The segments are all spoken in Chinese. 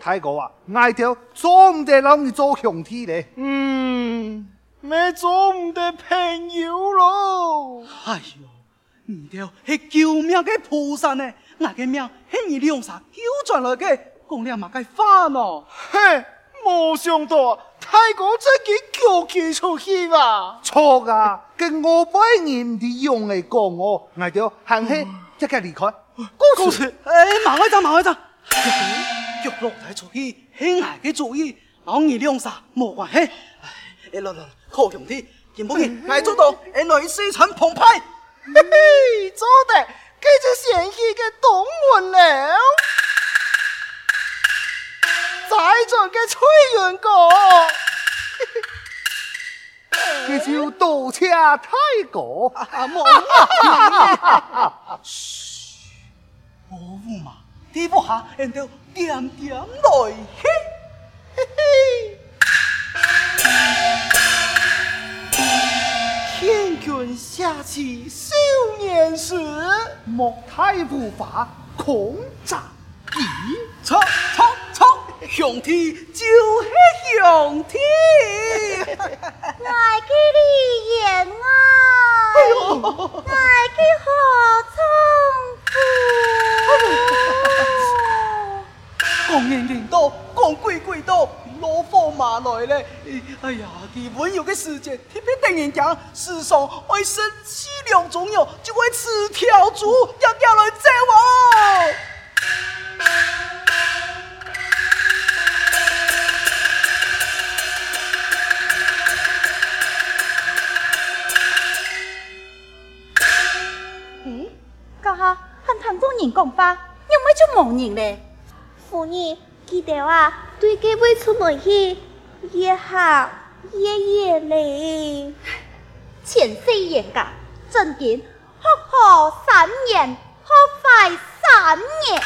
大哥啊，爱条做唔得让你做兄弟咧。嗯，没做唔得朋友咯。哎呦，唔条是救命嘅菩萨呢，我嘅命系你两啥救转来嘅，讲了嘛该翻咯。嘿，没想到大哥自己叫起出去吧？错啊，跟我拜人哋用嚟讲我，爱条行起即刻离开。故事，哎，马会长，马会长。叫落台主意，轻矮嘅主意，老二两杀冇关系。哎，来来，靠兄弟，见不见？来做到，哎，来四川澎湃。嘿嘿，做得，这就贤义嘅动物了。在座嘅崔元哥，这就多谢大哥。莫误，嘘，莫误嘛。地不下，人就点点来，嘿，天君下启少年时，莫太无法空斩敌。冲冲冲，兄弟就是兄弟。爱给你言啊，爱给何从讲人人多，讲鬼鬼多，老火马来嘞！哎呀，你温柔的时节，特别等人讲，世上会生气两种肉，就会吃条猪，要要来宰我。嗯，家下很谈多人讲话，又咪就冇人嘞？夫人记得啊，对这位出门去，夜下夜夜嘞。前世严格，正经学好三年，学坏三年。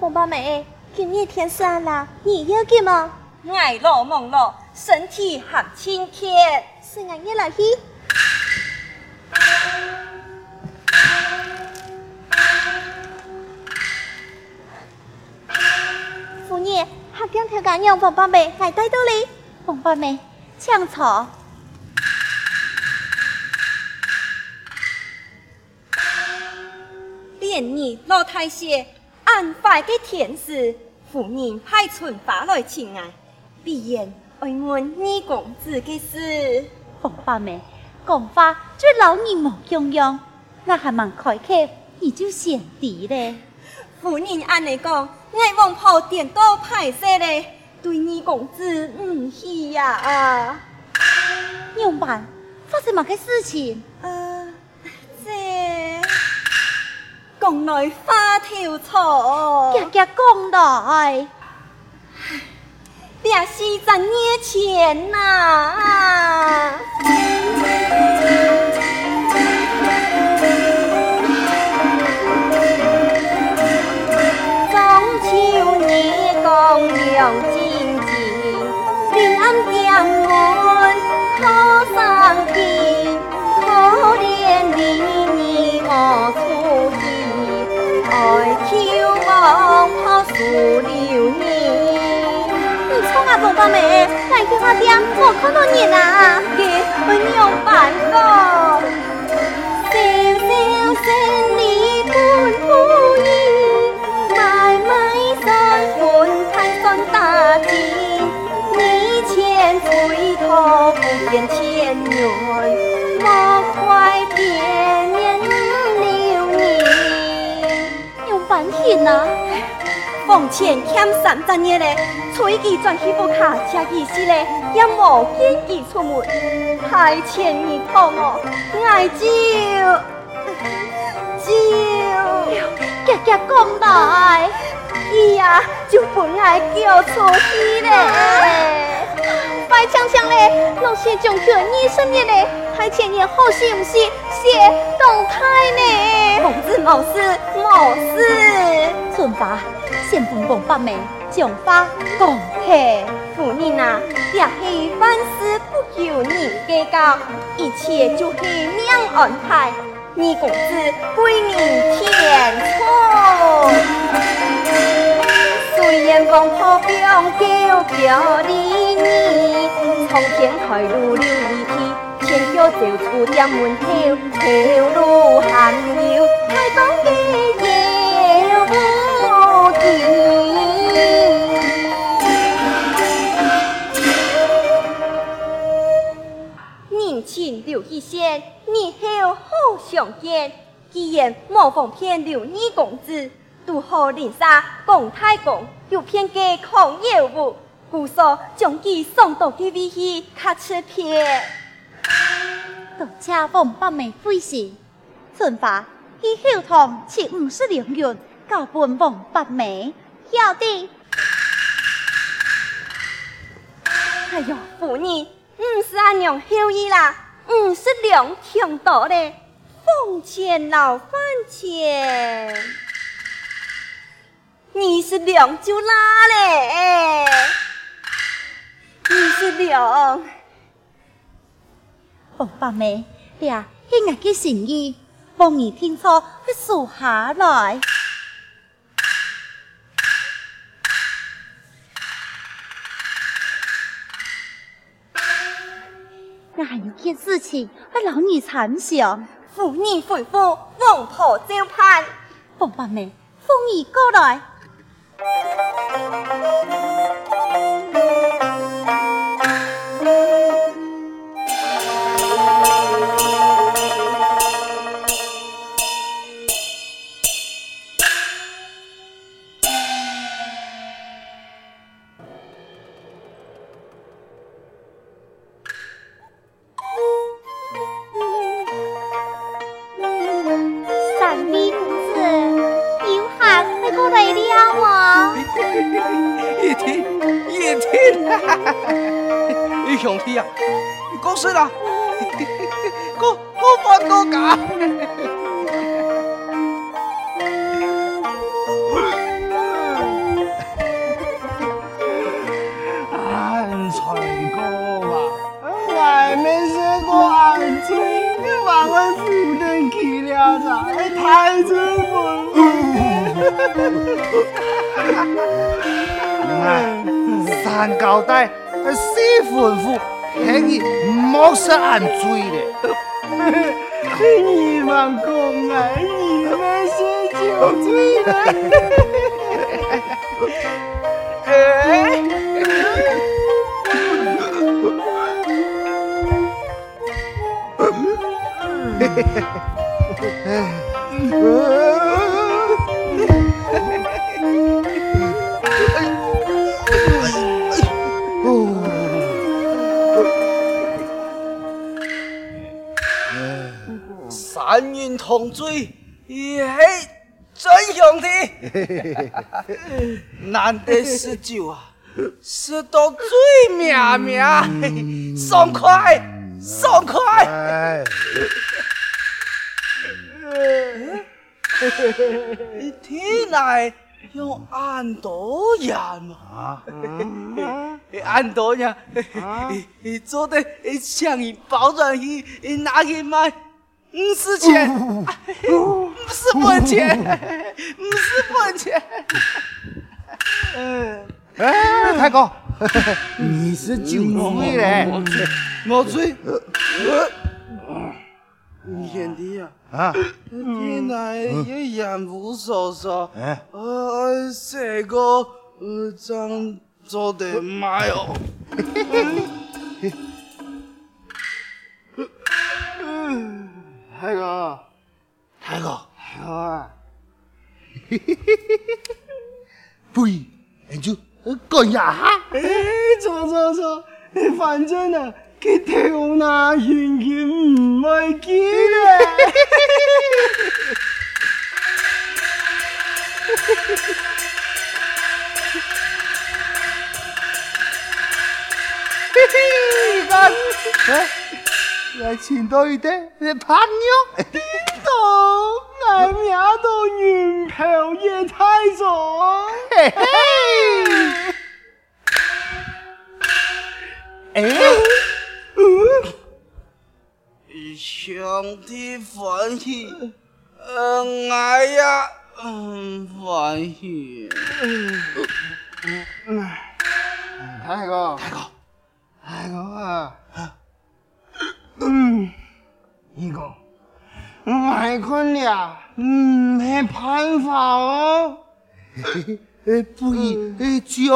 凤八妹，今日天色了，你要紧吗？爱老忙老，身体还亲切。是俺爷来去。夫人，下江条干娘王八妹来带到哩。王八妹，请坐。连你老太爷，安排的天时，夫人派春花来请安。必然爱问二公子的事，凤八妹讲话最老年冇样样，我还蛮开口，你就先敌咧。夫人安尼讲，爱往后点多排些咧，对二公子唔喜呀啊！娘办发生乜个事情？呃，这讲来话条错，夹夹讲来。也是在年前呐、去花店，我看到人啊，给我娘办个，小小生意本不易，买卖算盘谈算大钱，你千岁头不变千元，莫怪别人留念，用半天啊。房钱欠三十年嘞，催伊转去不卡车意思嘞，也无见伊出门，太欠伊痛哦，爱招招，夹夹讲来，伊呀就本爱叫出去嘞，白强强嘞，老是将佢二十年嘞，太欠伊好是不是？写动态呢？冇事冇事冇事，春花。先分王八妹，将花讲起。夫人啊，也是万事不由人计较，一切就是命安排。二公子归你天错。虽然王婆表叫表里你，从天开路留一梯，千条走出店门口，头路寒相见。既然莫逢骗刘二公子，拄好林沙讲太公有偏计抗业务，故说将其送到地位去卡车片。多谢王八妹费心，春花以后堂请五十两元交本王八妹，要的。哎呦，夫人。五十阿娘后意啦，五十两挺多嘞，房钱老饭钱，二十两就拉嘞，你是两，王八妹，呀，今日嘅心意，望你听错会数下来。我还有件事情和老你参详，妇女回复王婆照办。王八妹，凤仪过来。三交代。四吩咐，轻易莫说俺罪嘞。你们公啊，你们是酒醉了。三人同醉，也真兄弟。难得是酒啊，是到醉绵绵，爽快，爽快。你听来用俺多样嘛？俺多样，做的像一包装去拿去卖。五十钱，不是本钱，不是本钱。嗯，哎，太公，你是九岁嘞？我最，兄弟啊，啊，天来也眼不傻傻，哎，这个呃，张做的妈哟。大哥，大哥，大哥，嘿嘿嘿嘿嘿，不，你就干呀哈？哎，错错错，反正啊，佢跳那远远唔会见啊！嘿嘿，干，哎。来请多一点，你朋友。叮咚，俺名都云飘夜太重。嘿嘿。哎，嗯，兄弟欢喜，嗯，哎呀，嗯，欢喜。嗯嗯，大哥，大哥，大哥啊。嗯，一个，外坤了，嗯，没办法哦。呃，不以呃讲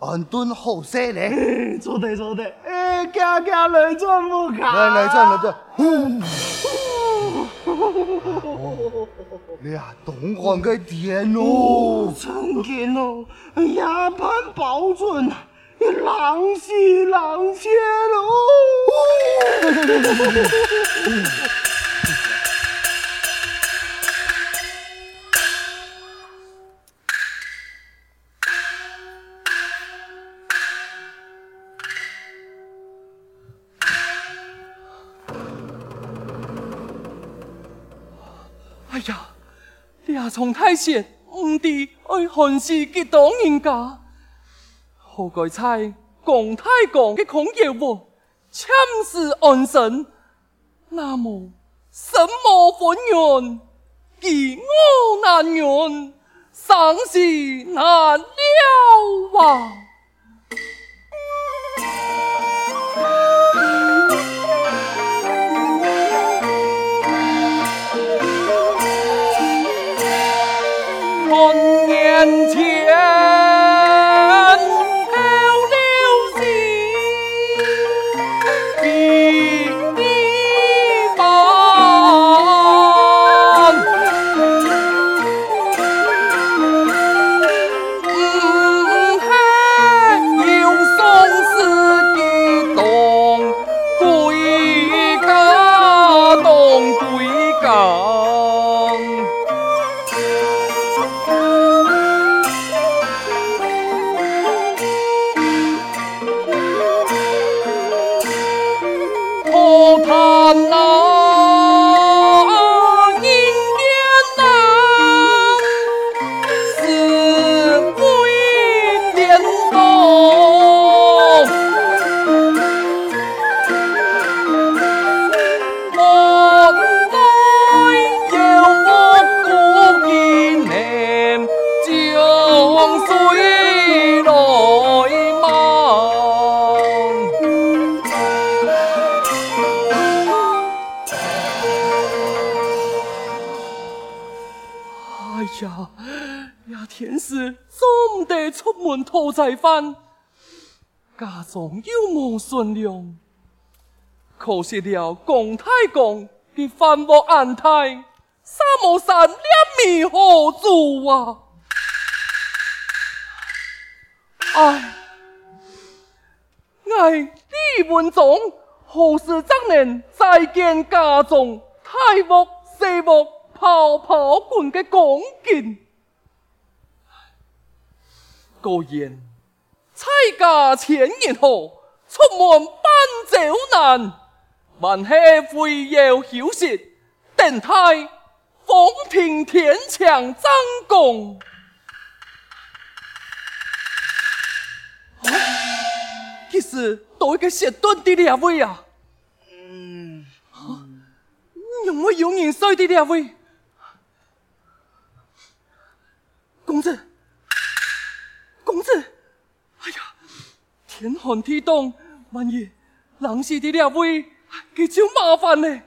安顿。好些嘞，坐对坐对，哎，家家来转不开，来来转来转，你呀，东汉个电哦，真劲哦，一般保准，狼死狼 chết 喽。从太闲，唔知爱何时结党人家，何该猜共太公嘅孔爷王，참是安神，那么什么婚缘，义我难圆，生死难料啊！风水来忙哎呀呀天使总得出门讨债返家中有母顺娘可惜了公太公的饭没安胎三无三两米何足啊？唉，唉，李文忠何时才能再见家中太屋细屋泡泡滚的光景？果然，蔡家千年后，出门搬走难。万喜会有消息，等待风平天强张公。其实都一个写断的两位啊，嗯，有没有人衰的两位？公子，公子，哎呀，天寒地冻，万一冷死的两位。给就麻烦了。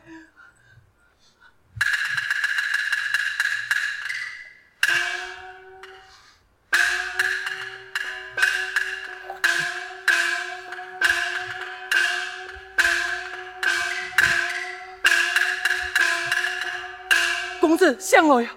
公子想来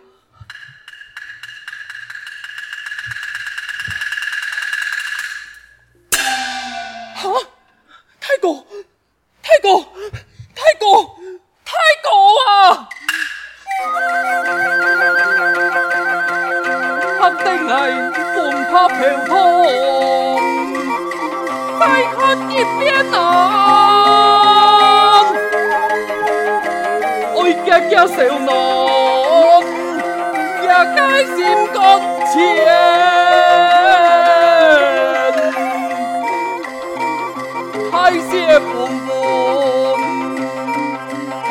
太谢夫妇，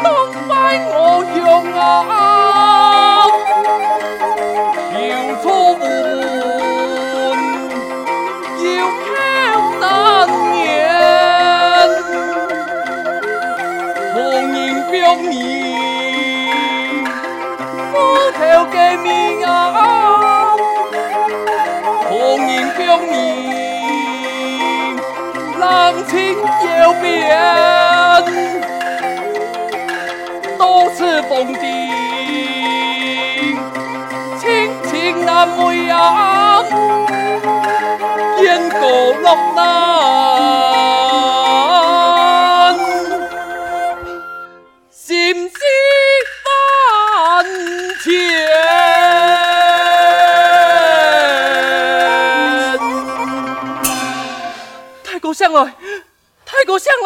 当拜我用啊！情有变，多次封顶，亲情难培养，燕苦路难。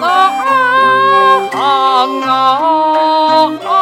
啊啊啊啊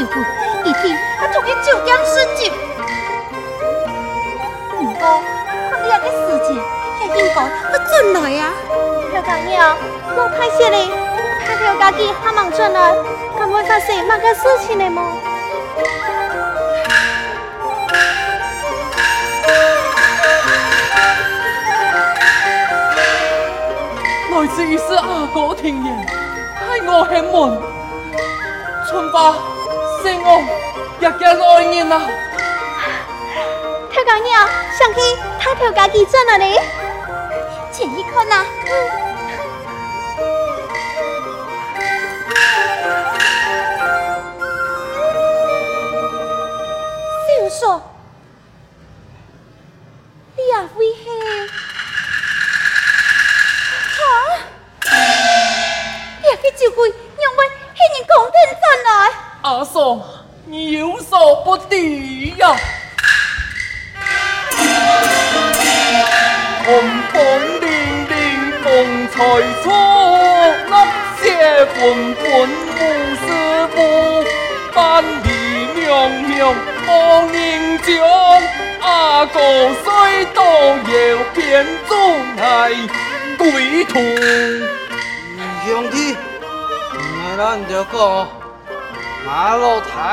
一天，他终于救江世。过，他两个世界，也应该不准来呀。小朋友，莫太谢嘞，他条家己还忙转来，敢会发生那个事情的么？来自于是阿哥听言，害我很闷。春花。Xe ngon, đẹp trai rồi anh yên 呐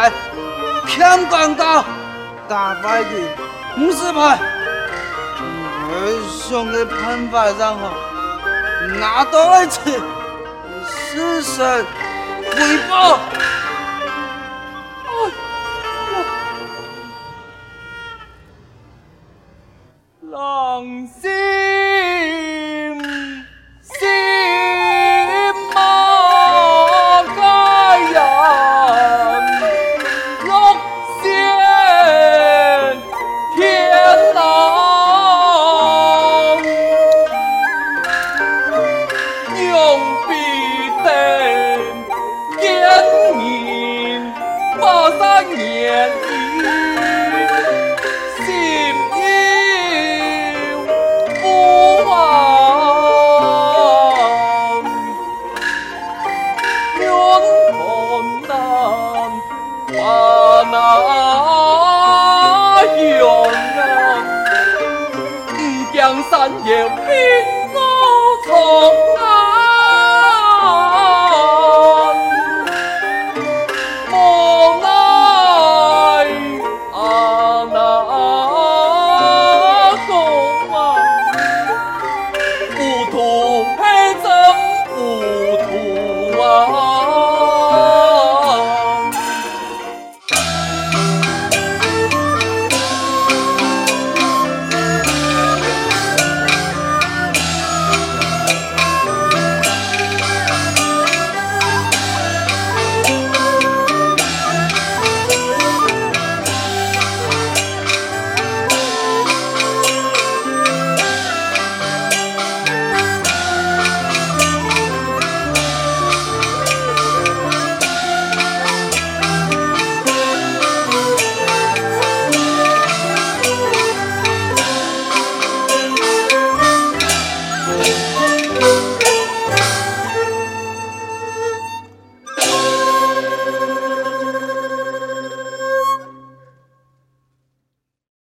来，天刚刚，大白的，不是牌？我想给潘排长哈，拿到了去，是谁回报？